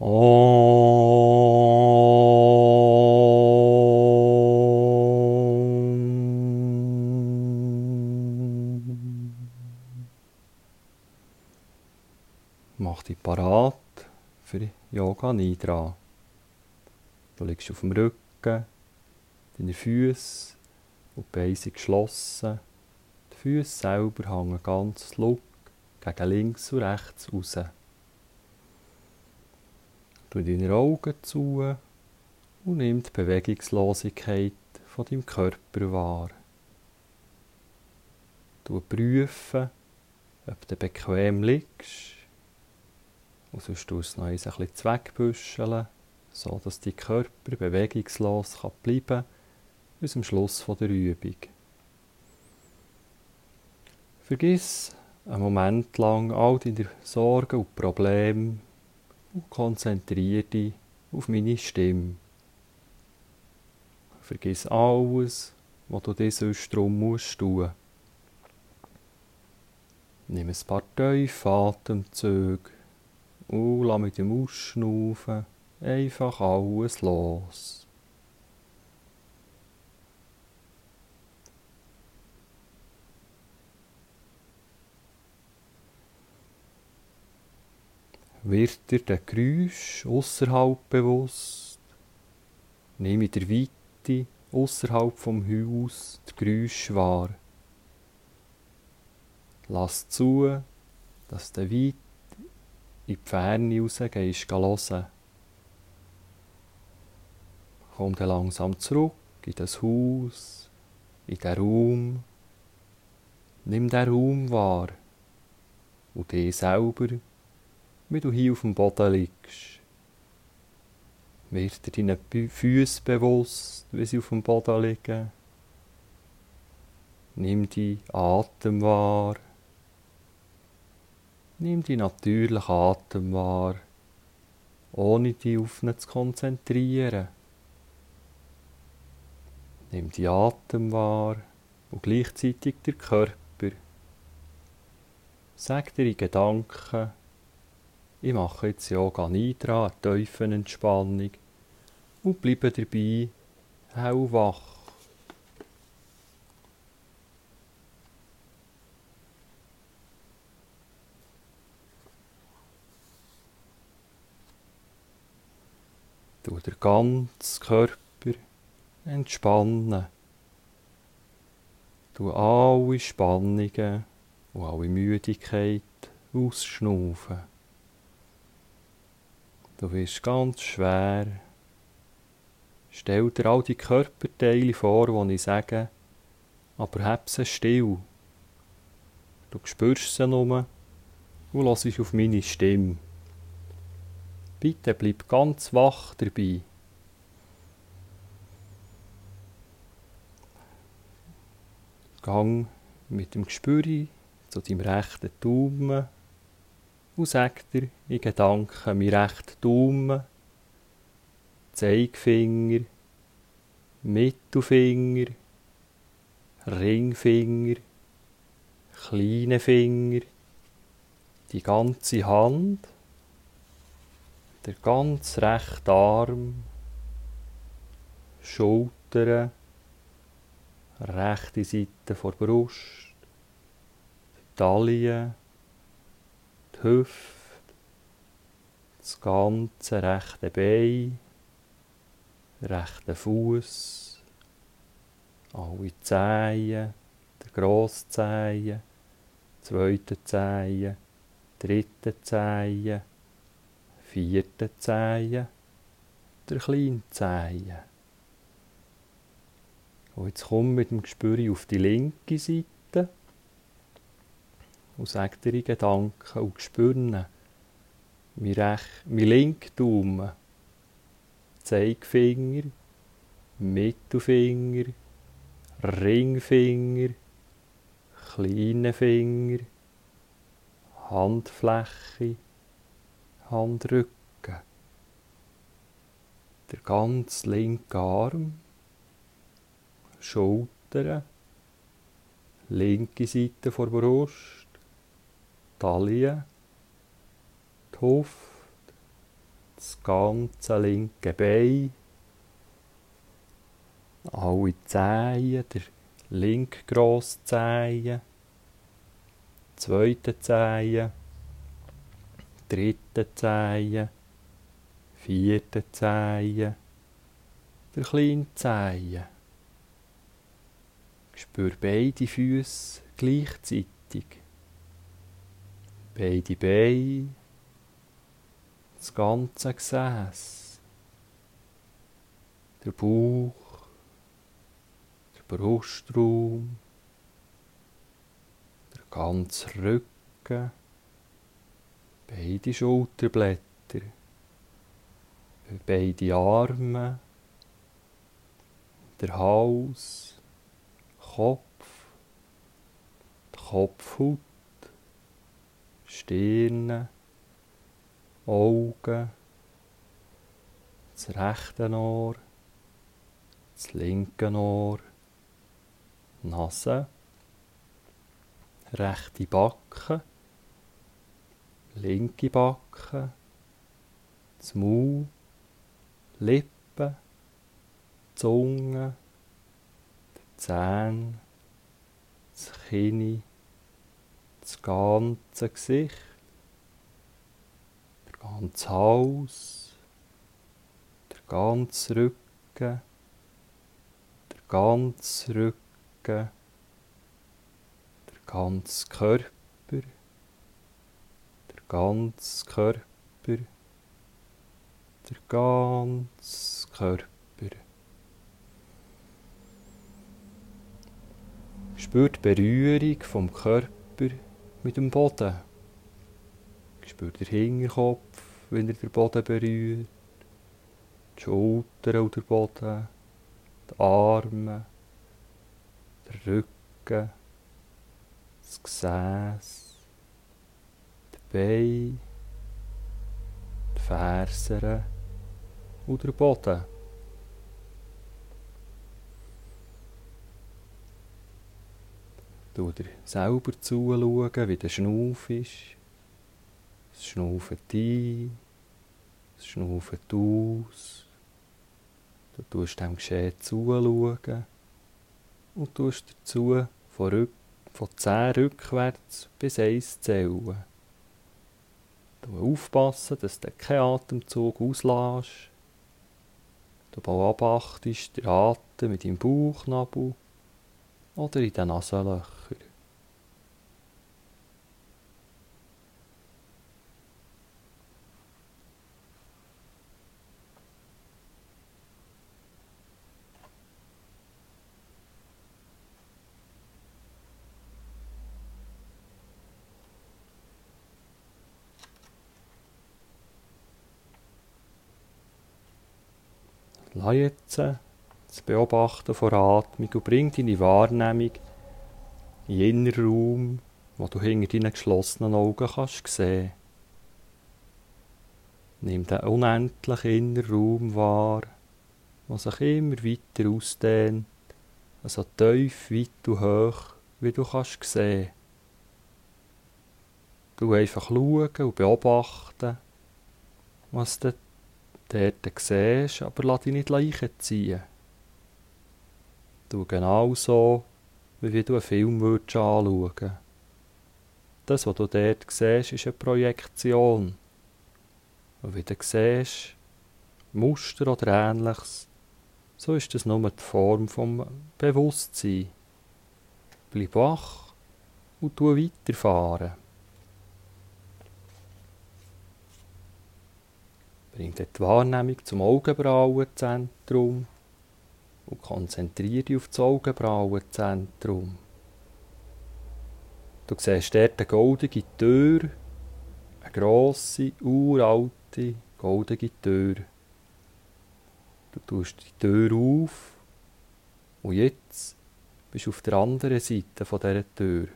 Mach dich parat für Yoga Nidra. Du liegst auf dem Rücken, deine Füße und die Beine sind geschlossen. Die Füße selber hängen ganz look gegen links und rechts raus. Tu deine Augen zu und nimm die Bewegungslosigkeit von deinem Körper wahr. Du prüfen, ob du bequem liegst und sonst du noch ein bisschen zweckbüscheln, so dass dein Körper bewegungslos bleiben kann bis zum Schluss der Übung. Vergiss einen Moment lang all deine Sorgen und Probleme und konzentriere dich auf meine Stimme. Vergiss alles, was du dir sonst drum musst tun. Nimm ein paar tiefe Atemzüge und lass mit dem Ausschnaufen einfach alles los. Wird dir der Geräusch außerhalb bewusst? Nimm in der Weite außerhalb vom Haus die Geräusche wahr. Lass zu, dass du weit in die Ferne rausgehst, hören. Komm dann langsam zurück in das Haus, in den Raum. Nimm den Raum wahr und dich selber, wie du hier auf dem Boden liegst. Wird dir deine Füße bewusst, wie sie auf dem Boden liegen. Nimm die Atem wahr. Nimm die natürlichen Atem wahr, ohne dich auf ihn zu konzentrieren. Nimm die Atem wahr und gleichzeitig der Körper. Sag dir in Gedanken, ich mache jetzt Yoga Nidra, eine tiefe Entspannung und bleibe dabei hellwach. Du der ganze Körper entspannen. Du alle Spannungen und alle Müdigkeit ausschnaufen. Du wirst ganz schwer. Stell dir all die Körperteile vor, die ich sage, aber hab sie still. Du spürst sie nur und hörst auf meine Stimme. Bitte bleib ganz wach dabei. Gang mit dem Gespür zu deinem rechten Daumen und sag dir in Gedanken mein rechter Daumen, Zeigefinger, Mittelfinger, Ringfinger, kleine Finger, die ganze Hand, der ganz rechte Arm, Schultern, rechte Seite vor Brust, Taille, die Hüfte, das ganze rechte Bein, rechte Fuß, alle Zehen, der grosse Zehen, zweite Zehen, dritte Zehen, vierte Zehen, der kleine Zehen. Und jetzt komm mit dem Gespür auf die linke Seite dir in Gedanken und spüren, mein, Rech mein linker Daumen, Zeigefinger, Mittelfinger, Ringfinger, kleine Finger, Handfläche, Handrücken, der ganz linke Arm, Schultern, linke Seite vor Brust, Taille, die Hüfte, das ganze linke Bein, alle Zehen, der linke Grosszehen, zweite Zehen, dritte Zehen, vierte Zehen, der kleine Zehen. Spür beide Füße gleichzeitig. Beide Beine, das ganze Gesäß, der Bauch, der Brustraum, der ganze Rücken, beide Schulterblätter, beide Arme, der Hals, Kopf, die Kopfhaut, Stirn, Augen, das rechte Ohr, das linke Ohr, Nase, rechte Backe, linke Backe, das Maul, Lippen, Zunge, die Zähne, das Kinn, das ganze Gesicht, der ganze Hals, der ganze Rücken, der ganze Rücken, der ganze Körper, der ganze Körper, der ganze Körper. Spür die Berührung vom Körper mit dem Boden. Spür den Hinterkopf, wenn er den Boden berührt, die Schultern und der Boden, die Arme, der Rücken, das Gesäß, die Beine, die Fersen? Und der Boden. Du dir selber zuschauen, wie der Schnuff ist. Es schnauft ein, es schnauft aus. Du tust dem Geschehen zuschauen und tust dazu von, rück, von 10 rückwärts bis 1 zählen. Du aufpassen, dass du keinen Atemzug auslässt. Du beobachtest den Atem mit deinem Bauchnabel oder in den Nasenlöchern. Lass jetzt das Beobachten von Atmung und bring deine Wahrnehmung in jener Raum, wo du hinter deinen geschlossenen Augen kannst sehen. Nimm den unendlichen inneren Raum wahr, der sich immer weiter ausdehnt, so tief, weit und hoch, wie du kannst sehen. Du einfach schauen und beobachten, was du dort siehst, aber lass dich nicht leichen Du genau so, wie du einen Film würdest anschauen Das, was du dort siehst, ist eine Projektion. Und wie du siehst, Muster oder Ähnliches, so ist das nur die Form vom Bewusstsein. Bleib wach und tu weiterfahren. Bring die Wahrnehmung zum Augenbrauenzentrum und konzentriere dich auf das Augenbrauenzentrum. Du siehst dort eine goldige Tür, eine grosse, uralte, goldige Tür. Du tust die Tür auf und jetzt bist du auf der anderen Seite dieser Tür,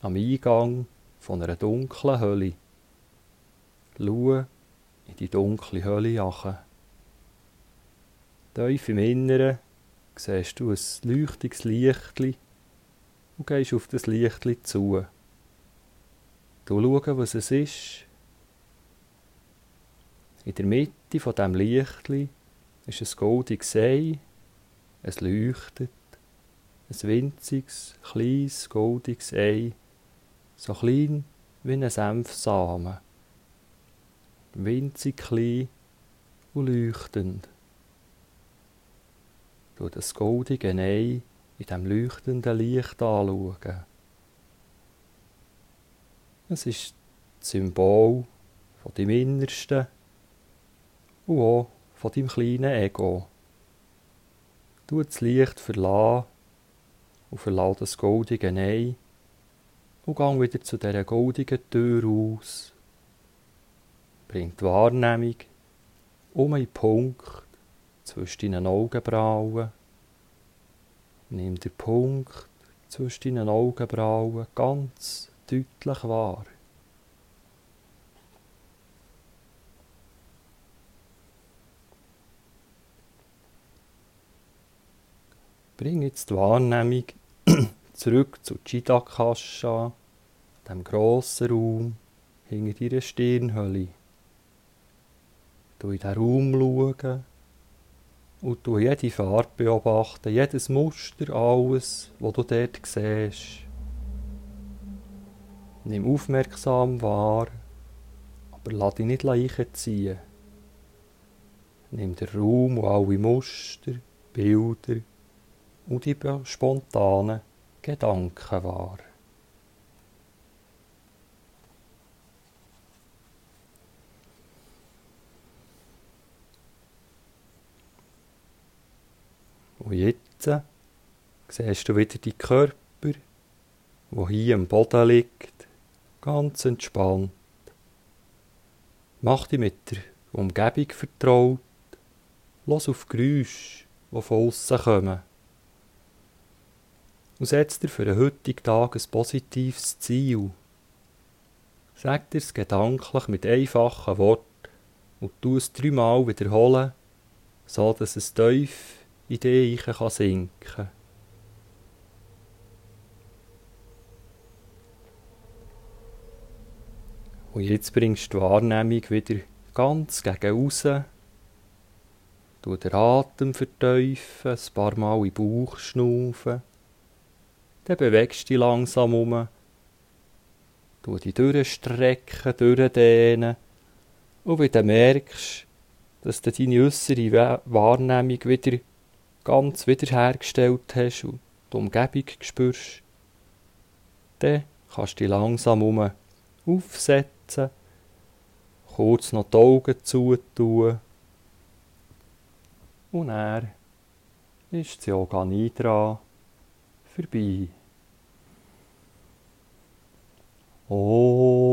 am Eingang von einer dunklen Hölle. Schau in die dunkle Hölle jachen. Tief im Inneren siehst du ein leuchtiges Lichtli und gehst auf das Lichtli zu. Du schauen, was es ist. In der Mitte von dem Lichtli ist ein goldiges Ei, es leuchtet, ein winziges, kleines, goldiges Ei, so klein wie ein Senfsamen, winzig klein und leuchtend. Du das goldige Ei in dem leuchtenden Licht anschauen. Es ist das Symbol von deinem Innersten und auch von deinem kleinen Ego. Du das Licht verlassen und verlass das goldige Ei und gang wieder zu dieser goldigen Tür aus. Bring die Wahrnehmung um einen Punkt zwischen deinen Augenbrauen. Nimm den Punkt zwischen deinen Augenbrauen ganz deutlich wahr. Bring jetzt die Wahrnehmung zurück zu Chitakasha, dem grossen Raum hinter deiner Stirnhöhle. Du in diesen Raum schauen und du jede Farbe beobachten, jedes Muster, alles, was du dort siehst. Nimm aufmerksam wahr, aber lass dich nicht einziehen. Nimm den Raum und alle Muster, Bilder und die spontanen Gedanken wahr. Und jetzt siehst du wieder die Körper, wo hier am Boden liegt, ganz entspannt. Mach dich mit der Umgebung vertraut, los auf Geräusche, die von außen kommen. Und setz dir für den heutigen Tag ein positives Ziel. Sag dir es gedanklich mit einfachen Worten und tu es dreimal wiederholen, so dass es tief in dich kann sinken Und jetzt bringst du die Wahrnehmung wieder ganz gegen raus. Du den Atem verteufeln, ein paar Mal in den Bauch schnaufen. Dann bewegst du dich langsam um. Du die durchstrecken, durchdehnen. Und wenn du merkst, dass deine äußere Wahrnehmung wieder ganz wiederhergestellt hast und die Umgebung spürst, dann kannst du dich langsam um aufsetzen, kurz noch die Augen zutun und er ist das Yoga Nidra vorbei. Oh.